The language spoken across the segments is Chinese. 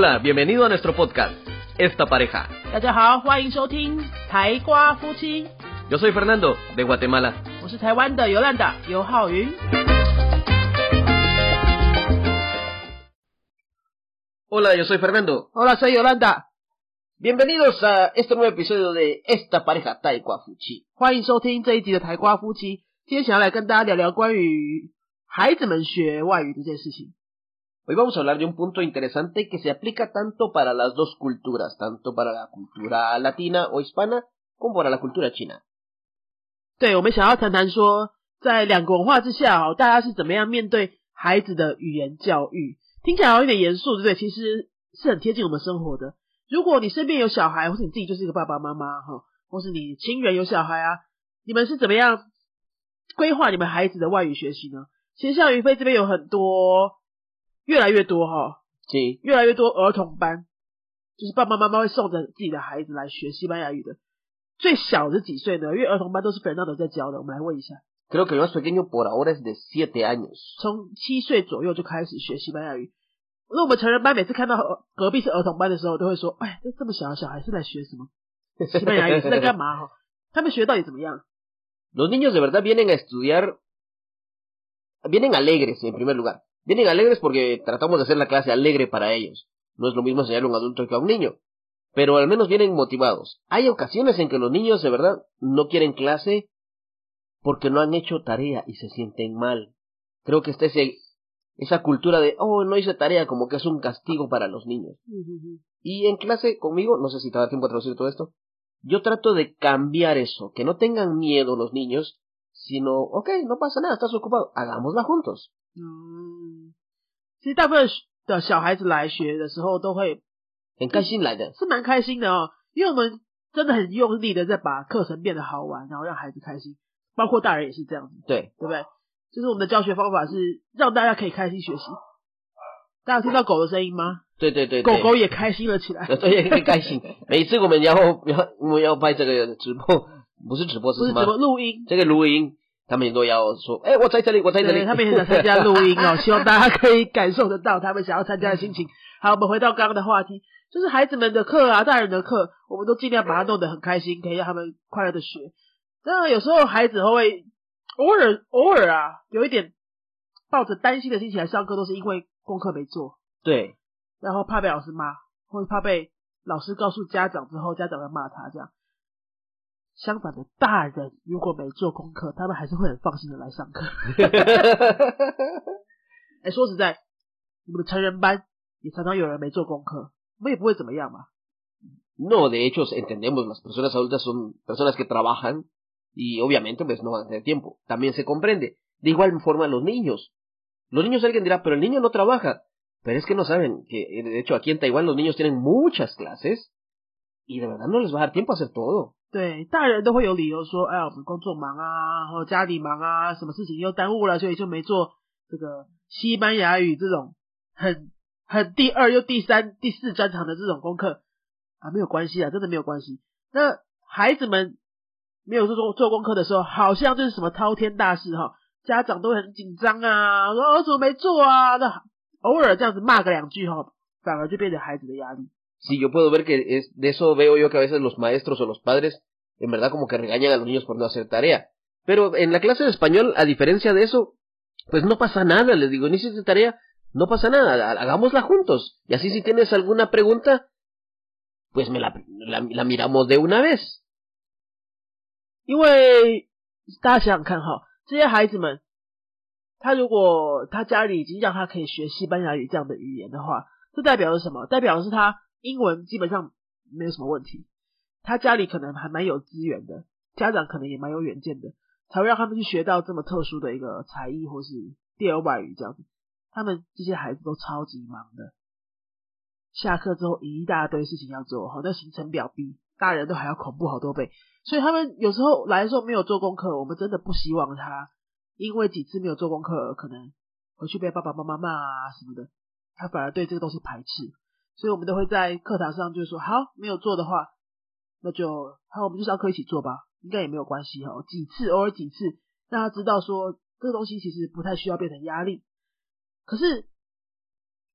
Hola, bienvenido a nuestro podcast, Esta Pareja. 大家好，欢迎收听台瓜夫妻， Yo soy Fernando, de Guatemala. 我是台湾的尤兰达尤浩云。 Hola, yo soy Fernando. Hola, soy Yolanda， Bienvenidos a este nuevo episodio de Esta Pareja Taekwa Fuchi. 欢迎收听这一集的台瓜夫妻。今天想要来跟大家聊聊关于孩子们学外语这件事情。 Hoy vamos a hablar de un punto interesante que se aplica tanto para las dos culturas, tanto para la cultura latina o hispana como para la cultura china. 对，我们想要谈谈说，在两个文化之下哦，大家是怎么样面对孩子的语言教育？听起来好像有点严肃，对不对？其实是很贴近我们生活的。如果你身边有小孩，或是你自己就是一个爸爸妈妈哈，或是你亲人有小孩啊，你们是怎么样规划你们孩子的外语学习呢？其实像于飞这边有很多，越来越多哈越来越多儿童班，就是爸爸妈妈会送着自己的孩子来学西班牙语的。最小的是几岁呢？因为儿童班都是 Fernando 在教的，我们来问一下。creo que el más pequeño por ahora es de 7 años. 从七岁左右就开始学西班牙语。那我们成人班每次看到呃隔壁是儿童班的时候，都会说：“哎，这这么小的小孩是在学什么 西班牙语？是在干嘛？哈，他们学到底怎么样？Los niños de verdad vienen a estudiar, vienen alegres en primer lugar. Vienen alegres porque tratamos de hacer la clase alegre para ellos. No es lo mismo enseñarle a un adulto que a un niño. Pero al menos vienen motivados. Hay ocasiones en que los niños de verdad no quieren clase porque no han hecho tarea y se sienten mal. Creo que está ese, esa cultura de, oh, no hice tarea como que es un castigo para los niños. Y en clase conmigo, no sé si te da tiempo a traducir todo esto, yo trato de cambiar eso, que no tengan miedo los niños, sino, ok, no pasa nada, estás ocupado, hagámosla juntos. 嗯，其实大部分的小孩子来学的时候，都会 En Kashin 来的，是蛮开心的哦，因为我们真的很用力的在把课程变得好玩，然后让孩子开心，包括大人也是这样子，对，对不对？就是我们的教学方法是让大家可以开心学习。大家听到狗的声音吗？对对对狗对，狗也开心了起来。对，很开心。每次我们要要我们要拍这个直播，不是直播是什么？录音？这个录音，他们都要说，哎，我在这里，我在这里。他们也很想参加录音哦，希望大家可以感受得到他们想要参加的心情。好，我们回到刚刚的话题，就是孩子们的课啊，大人的课，我们都尽量把它弄得很开心，可以让他们快乐的学。当然，有时候孩子会偶尔偶尔啊，有一点抱着担心的心情来上课，都是因为功课没做，对，然后怕被老师骂，或者怕被老师告诉家长之后，家长会骂他这样。相反的，大人如果没做功课，他们还是会很放心的来上课。哎、说实在，我们的成人班也常常有人没做功课，我们也不会怎么样嘛。 No, de hecho, entendemos, las personas adultas son personas que trabajan y obviamente pues no van a tener tiempo. También se comprende. De igual forma los niños. Los niños alguien dirá, pero el niño no trabaja. Pero es que no saben que, eh, de hecho, aquí en Taiwán los niños tienen muchas clases y de verdad no les va a dar tiempo a hacer todo. 对，大人都会有理由说，哎，我们工作忙啊，或家里忙啊，什么事情又耽误了，所以就没做这个西班牙语这种很很第二又第三、第四专长的这种功课啊，没有关系啊，真的没有关系。那孩子们没有做做做功课的时候，好像就是什么滔天大事哈，家长都很紧张啊，说儿子没做啊，那偶尔这样子骂个两句哈，反而就变成孩子的压力。Sí, yo puedo ver que es, de eso veo yo que a veces los maestros o los padres en verdad como que regañan a los niños por no hacer tarea. Pero en la clase de español, a diferencia de eso, pues no pasa nada, les digo, no hiciste tarea, no pasa nada, ha- hagámosla juntos. Y así si tienes alguna pregunta, pues me la, la, la miramos de una vez. 因为大家想想看哈，这些孩子们，他如果他家里已经让他可以学西班牙语这样的语言的话，这代表的是什么？代表的是他 英文基本上没有什么问题，他家里可能还蛮有资源的，家长可能也蛮有远见的，才会让他们去学到这么特殊的一个才艺或是第二外语这样子。他们这些孩子都超级忙的，下课之后一大堆事情要做，好，那行程表比大人都还要恐怖好多倍。所以他们有时候来的时候没有做功课，我们真的不希望他因为几次没有做功课，可能回去被爸爸妈妈骂啊什么的，他反而对这个东西排斥。所以我们都会在课堂上就说，好，没有做的话，那就好，我们就上课一起做吧，应该也没有关系哈。几次，偶尔几次，让他知道说这个东西其实不太需要变成压力。可是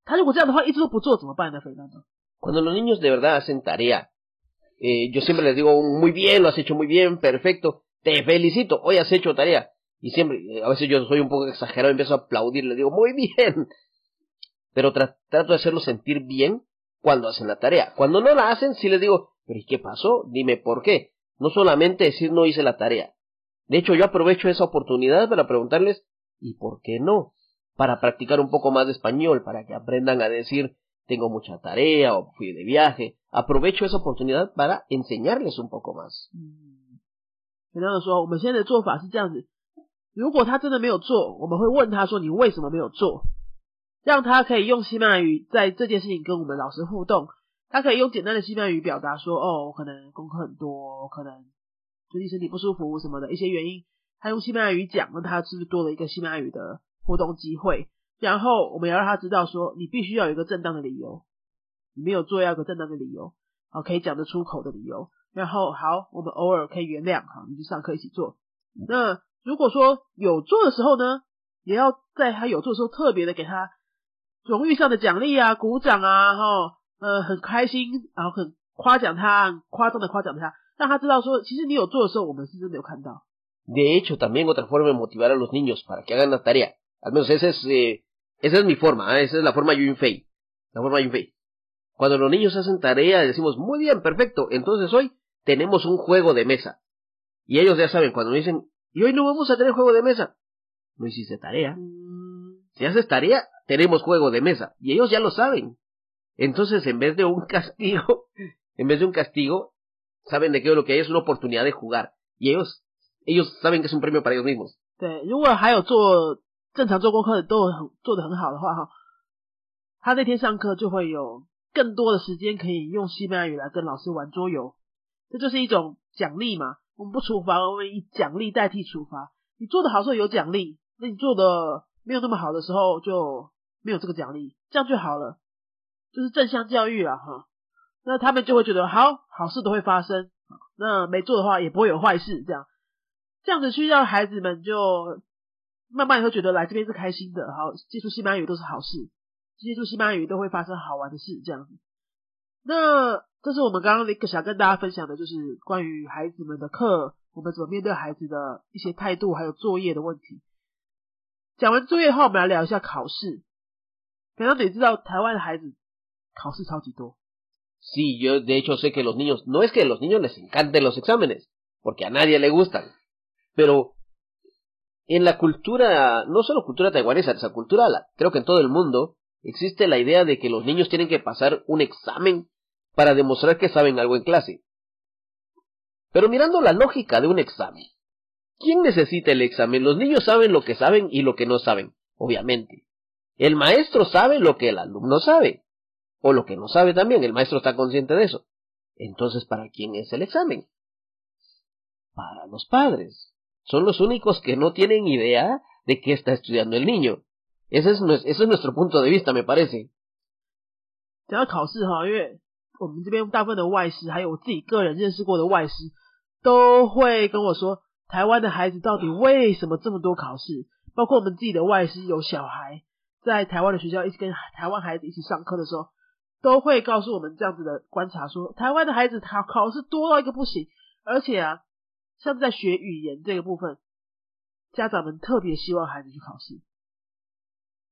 他如果这样的话一直都不做怎么办呢，Fernando？Cuando los niños de verdad hacen tarea, eh, yo siempre les digo, muy bien, lo has hecho muy bien, perfecto, te felicito, hoy has hecho tarea. Y siempre, a veces yo soy un poco exagerado, empiezo a aplaudirle, digo, muy bien. Pero tra- trato de hacerlos sentir bien cuando hacen la tarea. Cuando no la hacen, sí les digo, pero ¿y qué pasó? Dime por qué. No solamente decir no hice la tarea. De hecho, yo aprovecho esa oportunidad para preguntarles, ¿y por qué no? Para practicar un poco más de español, para que aprendan a decir, tengo mucha tarea o fui de viaje. Aprovecho esa oportunidad para enseñarles un poco más. 嗯，简单的说，我们现在的做法是这样子：如果他真的没有做，我们会问他说：“你为什么没有做？” 让他可以用西班牙语在这件事情跟我们老师互动。他可以用简单的西班牙语表达说：“哦，我可能功课很多，可能最近身体不舒服什么的一些原因。”他用西班牙语讲，那他是不是多了一个西班牙语的互动机会？然后我们要让他知道说，你必须要有一个正当的理由，你没有做要有个正当的理由，好，可以讲得出口的理由。然后好，我们偶尔可以原谅，好，你就上课一起做。那如果说有做的时候呢，也要在他有做的时候特别的给他荣誉上的奖励啊，鼓掌啊，哈，呃，很开心，然后很夸奖他，很夸张的夸奖他，让他知道说，其实你有做的时候，我们是真的有看到。 De hecho, también otra forma de motivar a los niños para que hagan la tarea. Al menos esa es, eh, esa es mi forma, ¿eh? esa es la forma Yunfei. La forma Yunfei. Cuando los niños hacen tarea, decimos, muy bien, perfecto. Entonces hoy tenemos un juego de mesa. Y ellos ya saben, cuando dicen, y hoy no vamos a tener juego de mesa. No hiciste tarea. 嗯， Si haces tarea, tenemos juego de mesa. Y ellos ya lo saben. Entonces, en vez de un castigo, en vez de un castigo, saben de que lo que hay es una oportunidad de jugar. Y ellos, ellos saben que es un premio para ellos mismos. 对，如果还有做正常做功课都很做的很好的话，哈，他那天上课就会有更多的时间可以用西班牙语来跟老师玩桌游，这就是一种奖励嘛。我们不处罚，我们以奖励代替处罚。你做的好的时候有奖励，那你做的没有那么好的时候就没有这个奖励，这样就好了，就是正向教育啊，哈。那他们就会觉得好，好事都会发生，那没做的话也不会有坏事，这样。这样子去让孩子们就慢慢会觉得来这边是开心的，好接触西班牙语都是好事，接触西班牙语都会发生好玩的事，这样子。那这是我们刚刚一个想跟大家分享的，就是关于孩子们的课，我们怎么面对孩子的一些态度，还有作业的问题。讲完作业后，我们来聊一下考试。平常你知道台湾的孩子考试超级多， Sí, yo de hecho sé que los niños, no es que a los niños les encanten los exámenes, porque a nadie le gustan, pero en la cultura, no solo cultura taiwanesa, esa cultura, la- creo que en todo el mundo, existe la idea de que los niños tienen que pasar un examen para demostrar que saben algo en clase. Pero mirando la lógica de un examen, ¿quién necesita el examen? Los niños saben lo que saben y lo que no saben, obviamente. El maestro sabe lo que el alumno sabe o lo que no sabe también, el maestro está consciente de eso. Entonces, ¿para quién es el examen? Para los padres. Son los únicos que no tienen idea de qué está estudiando el niño. Ese es, nues- ese es nuestro punto de vista, me parece. 讲到考试哈，因为我们这边大部分的外师，还有我自己个人认识过的外师，都会跟我说，台湾的孩子到底为什么这么多考试？包括我们自己的外师有小孩 在台湾的学校一起跟台湾孩子一起上课的时候，都会告诉我们这样子的观察说，台湾的孩子考考试多到一个不行，而且啊，像在学语言这个部分，家长们特别希望孩子去考试，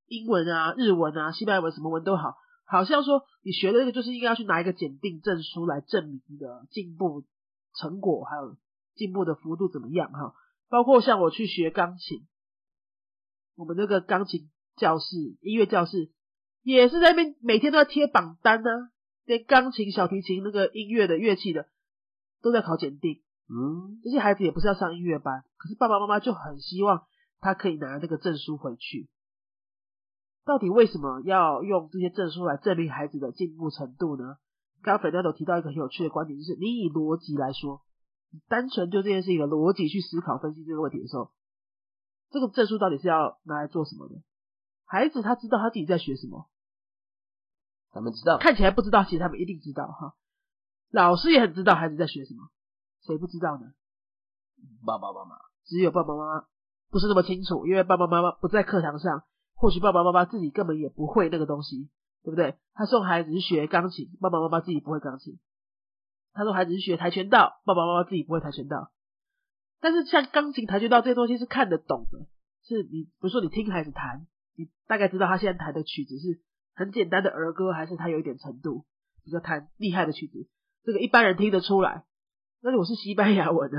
英文啊、日文啊、西班牙文什么文都好。好像说你学的这个就是应该要去拿一个检定证书来证明你的进步成果，还有进步的幅度怎么样哈。包括像我去学钢琴，我们那个钢琴教室、音乐教室也是在那边每天都要贴榜单呢、连钢琴、小提琴那个音乐的乐器的都在考检定。Mm, 这些孩子也不是要上音乐班，可是爸爸妈妈就很希望他可以拿那个证书回去。到底为什么要用这些证书来证明孩子的进步程度呢？刚刚粉都提到一个很有趣的观点，就是你以逻辑来说，你单纯就这件事情的逻辑去思考分析这个问题的时候，这个证书到底是要拿来做什么的？孩子他知道他自己在学什么，他们知道。看起来不知道，其实他们一定知道哈。老师也很知道孩子在学什么，谁不知道呢？爸爸妈妈。只有爸爸妈妈不是那么清楚，因为爸爸妈妈不在课堂上，或许爸爸妈妈自己根本也不会那个东西，对不对？他送孩子去学钢琴，爸爸妈妈自己不会钢琴；他送孩子去学跆拳道，爸爸妈妈自己不会跆拳道。但是像钢琴、跆拳道这些东西是看得懂的，是你比如说你听孩子弹，你大概知道他现在弹的曲子是很简单的儿歌，还是他有一点程度比较弹厉害的曲子，这个一般人听得出来。那如果是西班牙文的，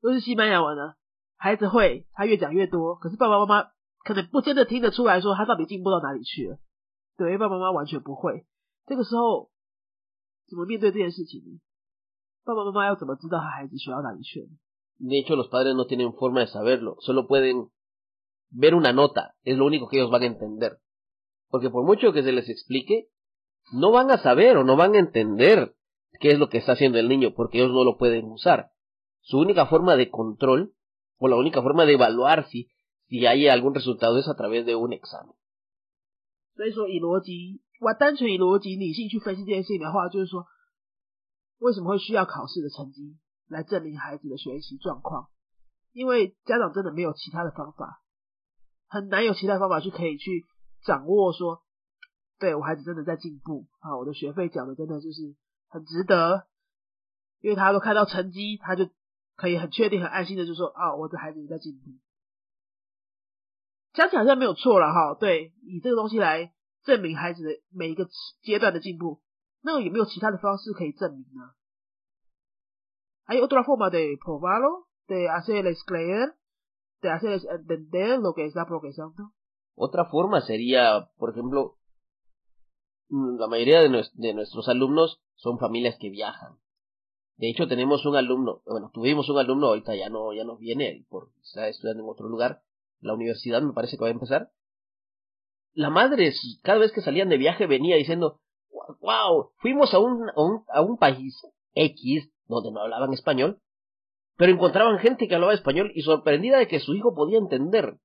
都是西班牙文的，孩子会，他越讲越多，可是爸爸妈妈可能不真的听得出来说他到底进步到哪里去了。对，爸爸妈妈完全不会，这个时候怎么面对这件事情呢？爸爸妈妈要怎么知道他孩子学到哪里去了？De hecho, los padres no tienen forma de saberlo, solo pueden ver una nota, es lo único que ellos van a entender. Porque por mucho que se les explique, no van a saber o no van a entender qué es lo que está haciendo el niño, porque ellos no lo pueden usar. Su única forma de control, o la única forma de evaluar si, si hay algún resultado es a través de un examen. 所以说，以逻辑，我单纯以逻辑理性去分析这件事情的话，就是说，为什么会需要考试的成绩来证明孩子的学习状况？因为家长真的没有其他的方法， 很难有其他方法去可以去掌握说，对我孩子真的在进步啊，我的学费缴的真的就是很值得，因为他都看到成绩，他就可以很确定、很安心的就说啊，我的孩子在进步。讲起来好像没有错了哈，对，以这个东西来证明孩子的每一个阶段的进步，那有没有其他的方式可以证明呢？还有 otra forma de probarlo, de hacerles creer, de hacerles entender lo que está progresando. Otra forma sería, por ejemplo, Mm, la mayoría de, nuestros alumnos son familias que viajan. De hecho, tenemos un alumno, bueno, tuvimos un alumno, ahorita ya no, ya no viene, está estudiando en otro lugar, la universidad me parece que va a empezar. La madre, cada vez que salían de viaje, venía diciendo, wow, fuimos a un, a un, a un país X, donde no hablaban español, pero encontraban gente que hablaba español y sorprendida de que su hijo podía entender.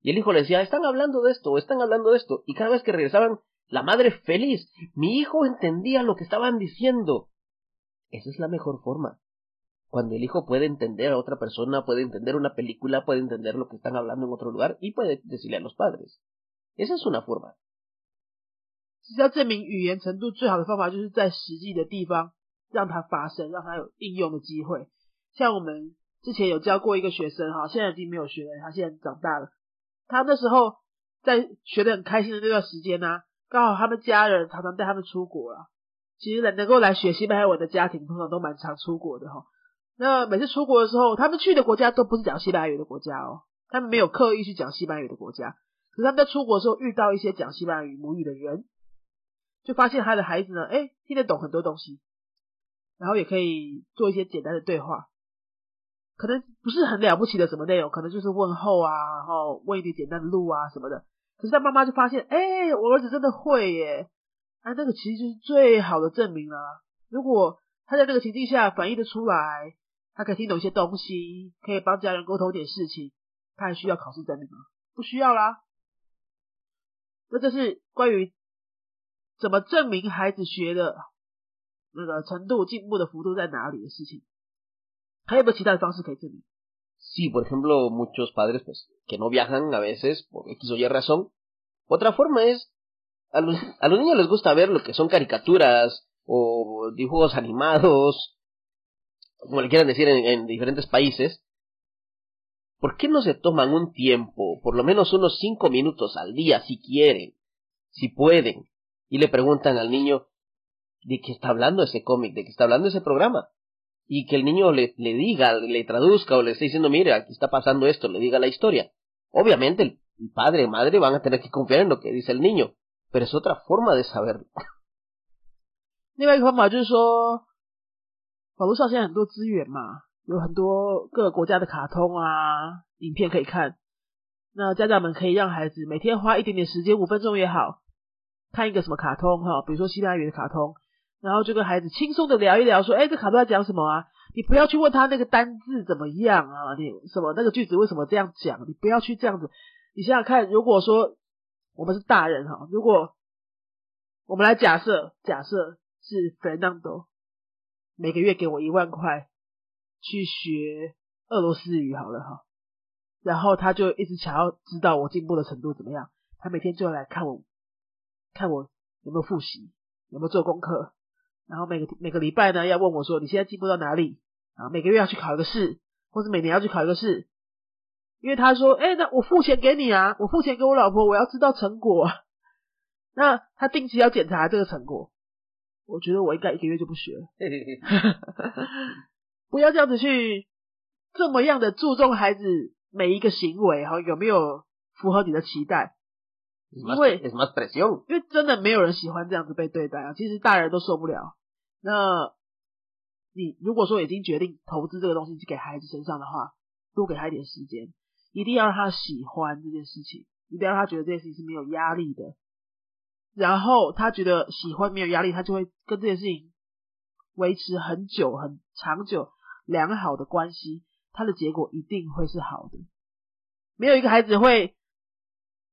Y el hijo le decía, están hablando de esto, están hablando de esto. Y cada vez que regresaban la madre feliz. Mi hijo entendía lo que estaban diciendo. Esa es la mejor forma. Cuando el hijo puede entender a otra persona, puede entender una película, puede entender lo que están hablando en otro lugar y puede decirle a los padres. Esa es una forma. 要证明语言程度最好的方法，就是在实际的地方让它发生，让它有应用的机会。 像我们之前有教过一个学生哈，现在已经没有学了，他现在长大了。他那时候在学的很开心的那段时间呢、刚好他们家人常常带他们出国了。其实能够来学西班牙文的家庭，通常都蛮常出国的哈。那每次出国的时候，他们去的国家都不是讲西班牙语的国家哦，他们没有刻意去讲西班牙语的国家。可是他们在出国的时候遇到一些讲西班牙语母语的人，就发现他的孩子呢，哎，听得懂很多东西，然后也可以做一些简单的对话，可能不是很了不起的什么内容，可能就是问候啊，然后问一点简单的路啊什么的。可是他妈妈就发现，哎，我儿子真的会耶！啊，那个其实就是最好的证明了。如果他在那个情境下反应的出来，他可以听懂一些东西，可以帮家人沟通一点事情，他还需要考试证明吗？不需要啦。那这是关于怎么证明孩子学的那个程度、进步的幅度在哪里的事情。还有没有其他的方式可以证明？Sí, por ejemplo, muchos padres pues que no viajan a veces por X o Y razón. Otra forma es a los, a los niños les gusta ver lo que son caricaturas o dibujos animados, como le quieran decir en, en diferentes países. ¿Por qué no se toman un tiempo, por lo menos unos cinco minutos al día, si quieren, si pueden, y le preguntan al niño de qué está hablando ese cómic, de qué está hablando ese programa? y que el niño le, le diga, le traduzca o le esté diciendo, mire, aquí está pasando esto, le diga la historia. Obviamente el, padre y madre van a tener que confiar en lo que dice el niño, pero es otra forma de saberlo. 另外一个方法就是说，网络上现在很多资源嘛，有很多各个国家的卡通啊、影片可以看。那家长们可以让孩子每天花一点点时间，五分钟也好，看一个什么卡通哈，比如说西班牙语的卡通， 然后就跟孩子轻松的聊一聊，说，哎，这卡都在讲什么啊？你不要去问他那个单字怎么样啊？你什么那个句子为什么这样讲？你不要去这样子。你想想看，如果说我们是大人哈，如果我们来假设，假设是 Fernando 每个月给我一万块去学俄罗斯语好了哈，然后他就一直想要知道我进步的程度怎么样，他每天就要来看我看我有没有复习，有没有做功课，然后每个每个礼拜呢要问我说你现在进步到哪里啊？每个月要去考一个试，或者每年要去考一个试，因为他说，哎，那我付钱给你啊，我付钱给我老婆，我要知道成果。那他定期要检查这个成果，我觉得我应该一个月就不学了，不要这样子去这么样的注重孩子每一个行为哈，有没有符合你的期待？因为因为真的没有人喜欢这样子被对待啊，其实大人都受不了。那你如果说已经决定投资这个东西给孩子身上的话，多给他一点时间，一定要让他喜欢这件事情，一定要让他觉得这件事情是没有压力的。然后他觉得喜欢没有压力，他就会跟这件事情维持很久、很长久、良好的关系，他的结果一定会是好的。没有一个孩子会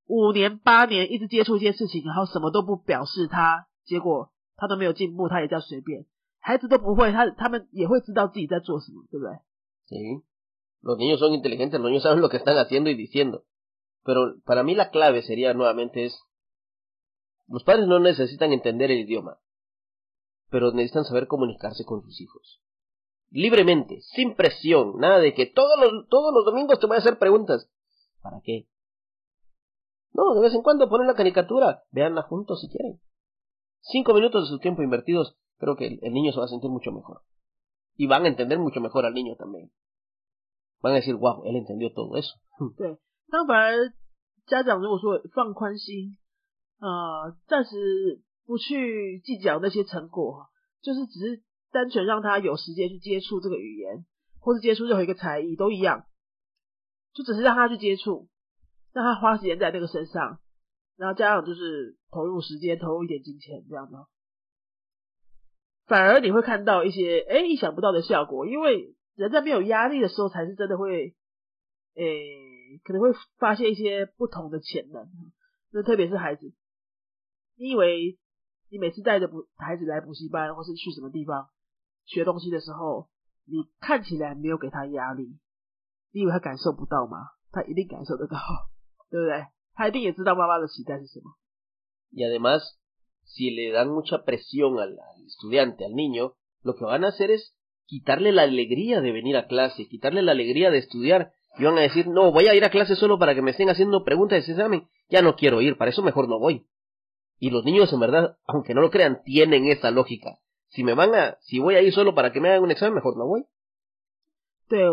五年、八年一直接触一件事情，然后什么都不表示，他结果他都没有进步，他也叫随便。孩子都不会，他他们也会知道自己在做什么，对不对？Sí, los niños son inteligentes, los niños saben lo que están haciendo y diciendo. Pero para mí la clave sería nuevamente es Los padres no necesitan entender el idioma, pero necesitan saber comunicarse con sus hijos. Libremente, sin presión, nada de que todos los, todos los domingos te voy a hacer preguntas. ¿Para qué? No, de vez en cuando ponen la caricatura, véanla juntos si quieren. Cinco minutos de su tiempo invertidos, creo que el, el niño se va a sentir mucho mejor. Y van a entender mucho mejor al niño también. Van a decir, wow, él entendió todo eso. 呃，暂时不去计较那些成果，就是只是单纯让他有时间去接触这个语言，或是接触任何一个才艺都一样，就只是让他去接触，让他花时间在那个身上，然后加上就是投入时间，投入一点金钱这样子，反而你会看到一些哎意想不到的效果，因为人在没有压力的时候，才是真的会，诶可能会发现一些不同的潜能，那特别是孩子。你以为你每次带着补孩子来补习班，或是去什么地方学东西的时候，你看起来没有给他压力，你以为他感受不到吗？他一定感受得到，对不对？他一定也知道妈妈的期待是什么。Y además, si le dan mucha presión al estudiante, al niño, lo que van a hacer es quitarle la alegría de venir a clase, quitarle la alegría de estudiar. Y van a decir, no, voy a ir a clase solo para que me estén haciendo preguntas de ese examen. Ya no quiero ir, para eso mejor no voy. Y los niños en verdad, aunque no lo crean, tienen esa lógica. Si me van a, si voy a ir solo para que me hagan un examen, mejor no voy. 对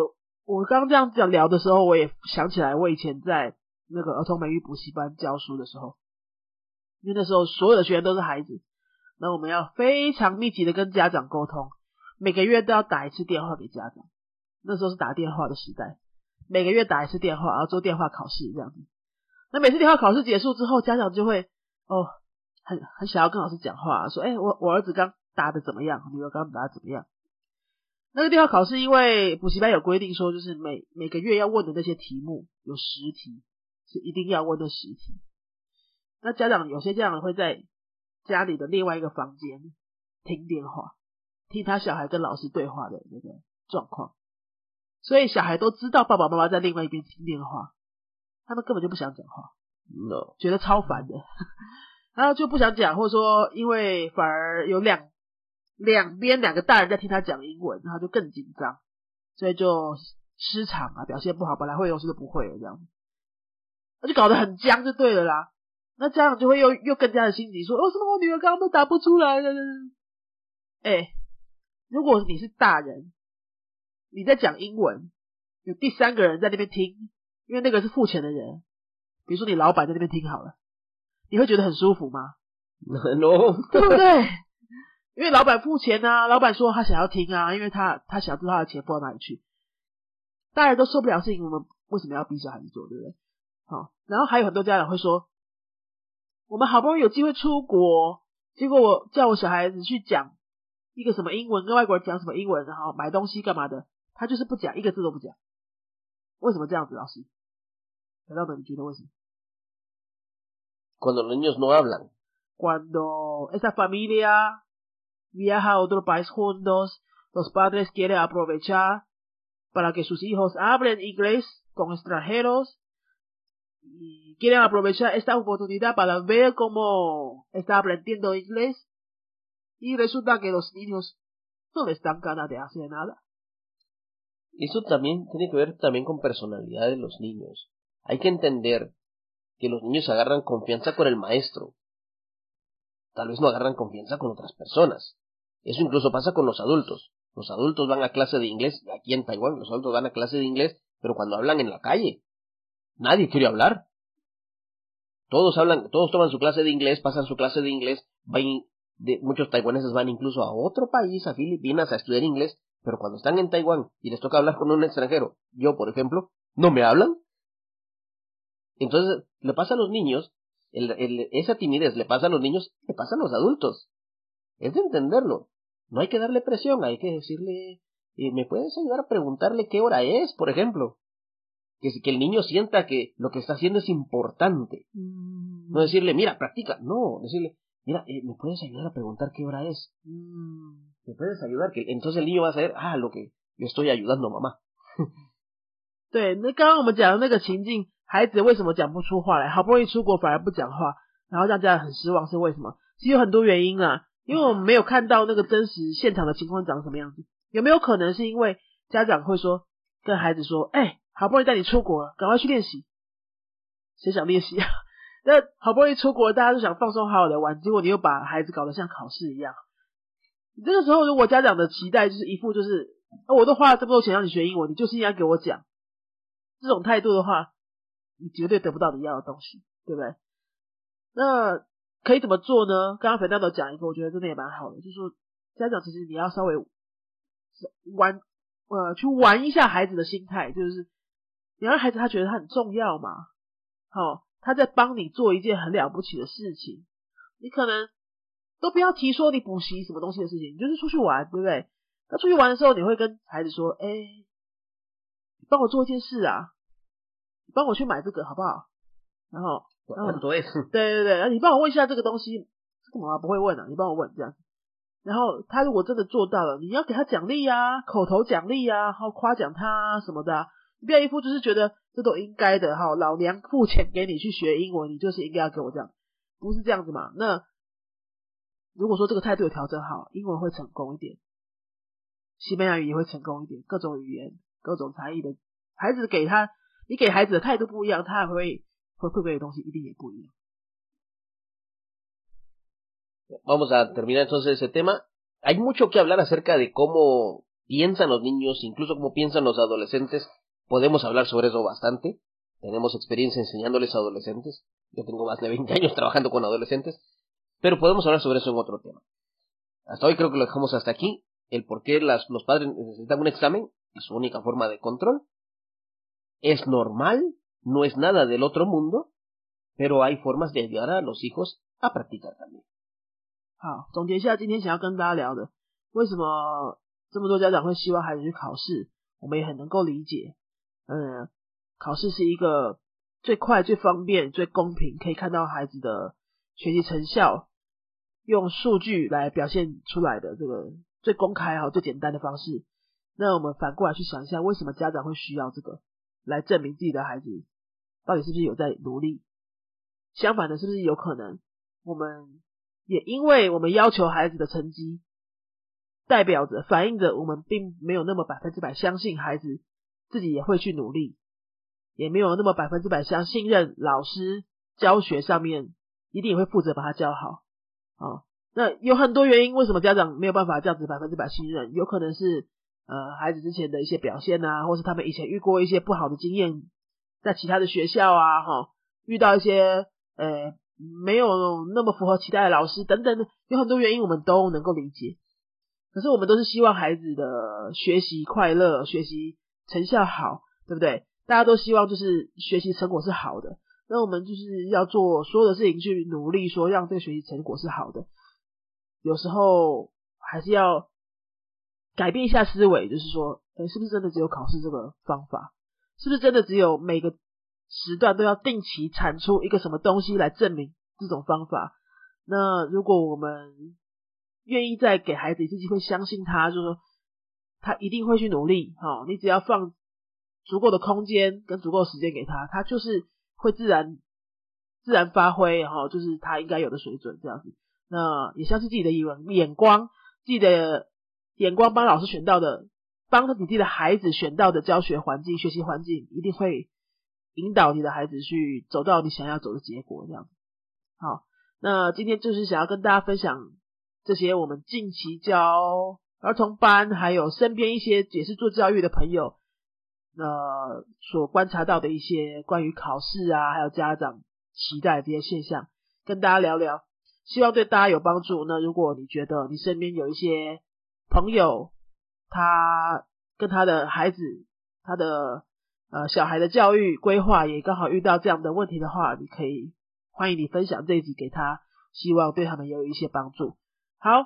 我刚刚这样讲聊的时候，我也想起来，我以前在 那个儿童美育补习班教书的时候，因为那时候所有的学员都是孩子，那我们要非常密集的跟家长沟通，每个月都要打一次电话给家长。那时候是打电话的时代，每个月打一次电话，然后做电话考试这样子。那每次电话考试结束之后，家长就会哦。很很想要跟老师讲话，说：“哎，我我儿子刚答的怎么样？女儿刚答的怎么样？”那个电话考试，因为补习班有规定说，就是每每个月要问的那些题目有十题，是一定要问的实题。那家长有些家长会在家里的另外一个房间听电话，听他小孩跟老师对话的那个状况，所以小孩都知道爸爸妈妈在另外一边听电话，他们根本就不想讲话，no，觉得超烦的。然后就不想讲，或者说因为反而有两两边两个大人在听他讲英文，然后就更紧张，所以就失常啊，表现不好，本来会东西都不会了这样，那就搞得很僵就对了啦。那家长就会又又更加的心急，说为什么我女儿刚刚都答不出来了？哎，如果你是大人，你在讲英文，有第三个人在那边听，因为那个是付钱的人，比如说你老板在那边听好了。你会觉得很舒服吗？No，对不对？因为老板付钱啊，老板说他想要听啊，因为他他想知道他的钱付到哪里去。大人都受不了事情，我们为什么要逼小孩子做，对不对？好，然后还有很多家长会说，我们好不容易有机会出国，结果我叫我小孩子去讲一个什么英文，跟外国人讲什么英文，然后买东西干嘛的，他就是不讲，一个字都不讲。为什么这样子，老师？小道们，你觉得为什么？cuando los niños no hablan. Cuando esa familia viaja a otro país juntos, los padres quieren aprovechar para que sus hijos hablen inglés con extranjeros y quieren aprovechar esta oportunidad para ver cómo está aprendiendo inglés y resulta que los niños no les dan ganas de hacer nada. Eso también tiene que ver también con personalidad de los niños. Hay que entender que los niños agarran confianza con el maestro. Tal vez no agarran confianza con otras personas. Eso incluso pasa con los adultos. Los adultos van a clase de inglés, aquí en Taiwán los adultos van a clase de inglés, pero cuando hablan en la calle, nadie quiere hablar. Todos hablan, todos toman su clase de inglés, pasan su clase de inglés, van, de, muchos taiwaneses van incluso a otro país, a Filipinas, a estudiar inglés, pero cuando están en Taiwán y les toca hablar con un extranjero, yo por ejemplo, no me hablan. Entonces, le pasa a los niños, esa timidez le pasa a los niños, le pasa a los adultos. Es de entenderlo. No hay que darle presión, hay que decirle, eh, ¿me puedes ayudar a preguntarle qué hora es, por ejemplo? Que, que el niño sienta que lo que está haciendo es importante. No Mm. decirle, mira, practica. No, decirle, mira, eh, ¿me puedes ayudar a preguntar qué hora es? Mm. ¿Me puedes ayudar? Que entonces el niño va a saber, ah, lo que le estoy ayudando a mamá. 对，那刚刚我们讲的那个情境，孩子为什么讲不出话来？好不容易出国反而不讲话，然后让家长很失望，是为什么？其实有很多原因啦，因为我们没有看到那个真实现场的情况长什么样子。有没有可能是因为家长会说跟孩子说：“哎、 好不容易带你出国了，赶快去练习。”谁想练习啊？那好不容易出国，大家都想放松好好的玩，结果你又把孩子搞得像考试一样。你这个时候，如果家长的期待就是一副就是，哦我都花了这么多钱让你学英文，你就是应该给我讲。这种态度的话，你绝对得不到你要的东西，对不对？那可以怎么做呢？刚刚肥大都讲一个，我觉得真的也蛮好的，就是说家长其实你要稍微玩呃去玩一下孩子的心态，就是你让孩子他觉得他很重要嘛，好、他在帮你做一件很了不起的事情，你可能都不要提说你补习什么东西的事情，你就是出去玩，对不对？那出去玩的时候，你会跟孩子说，哎、你帮我做一件事啊，你帮我去买这个好不好？然后.对对对，然后你帮我问一下这个东西，这个妈妈不会问啊，你帮我问这样。然后他如果真的做到了，你要给他奖励啊，口头奖励啊，然后夸奖他啊什么的、啊，你不要一副就是觉得这都应该的哈，老娘付钱给你去学英文，你就是应该要给我这样，不是这样子嘛？那如果说这个态度有调整好，英文会成功一点，西班牙语也会成功一点，各种语言、各种才艺的孩子给他，你给孩子的态度不一样，他还会会会不会的东西一定也不一样。Vamos a terminar entonces ese tema. Hay mucho que hablar acerca de cómo piensan los niños, incluso cómo piensan los adolescentes. Podemos hablar sobre eso bastante. Tenemos experiencia enseñándoles a adolescentes. Yo tengo más de 20 años trabajando con adolescentes. Pero podemos hablar sobre eso en otro tema. Hasta hoy creo que lo dejamos hasta aquí. El por qué las, los padres necesitan un examen es su única forma de control. Es normal, no es nada del otro mundo, pero hay formas de ayudar a los hijos a practicar también. 好，总结一下今天想要跟大家聊的，为什么这么多家长会希望孩子去考试，我们也很能够理解。 嗯，考试是一个最快、最方便、最公平，可以看到孩子的学习成效，用数据来表现出来的这个最公开哈、最简单的方式。那我们反过来去想一下，为什么家长会需要这个来证明自己的孩子到底是不是有在努力？相反的，是不是有可能我们也因为我们要求孩子的成绩，代表着反映着我们并没有那么百分之百相信孩子自己也会去努力，也没有那么百分之百相信任老师教学上面一定也会负责把他教好啊。那有很多原因，为什么家长没有办法这样子百分之百信任？有可能是呃孩子之前的一些表现啊，或是他们以前遇过一些不好的经验，在其他的学校啊，哈，遇到一些呃没有那么符合期待的老师等等，有很多原因我们都能够理解。可是我们都是希望孩子的学习快乐，学习成效好，对不对？大家都希望就是学习成果是好的，那我们就是要做所有的事情去努力，说让这个学习成果是好的。有时候还是要改变一下思维，就是说，哎，是不是真的只有考试这个方法？是不是真的只有每个时段都要定期产出一个什么东西来证明这种方法？那如果我们愿意再给孩子一次机会，相信他，就是说他一定会去努力。哈、你只要放足够的空间跟足够的时间给他，他就是会自然自然发挥，哈，就是他应该有的水准这样子。那也相信自己的眼眼光，自己的眼光帮老师选到的，帮你自己的孩子选到的教学环境、学习环境，一定会引导你的孩子去走到你想要走的结果这样子。好，那今天就是想要跟大家分享这些我们近期教儿童班，还有身边一些也是做教育的朋友。呃，所观察到的一些关于考试啊，还有家长期待这些现象，跟大家聊聊，希望对大家有帮助。那如果你觉得你身边有一些朋友，他跟他的孩子，他的呃小孩的教育规划也刚好遇到这样的问题的话，你可以欢迎你分享这一集给他，希望对他们也有一些帮助。好，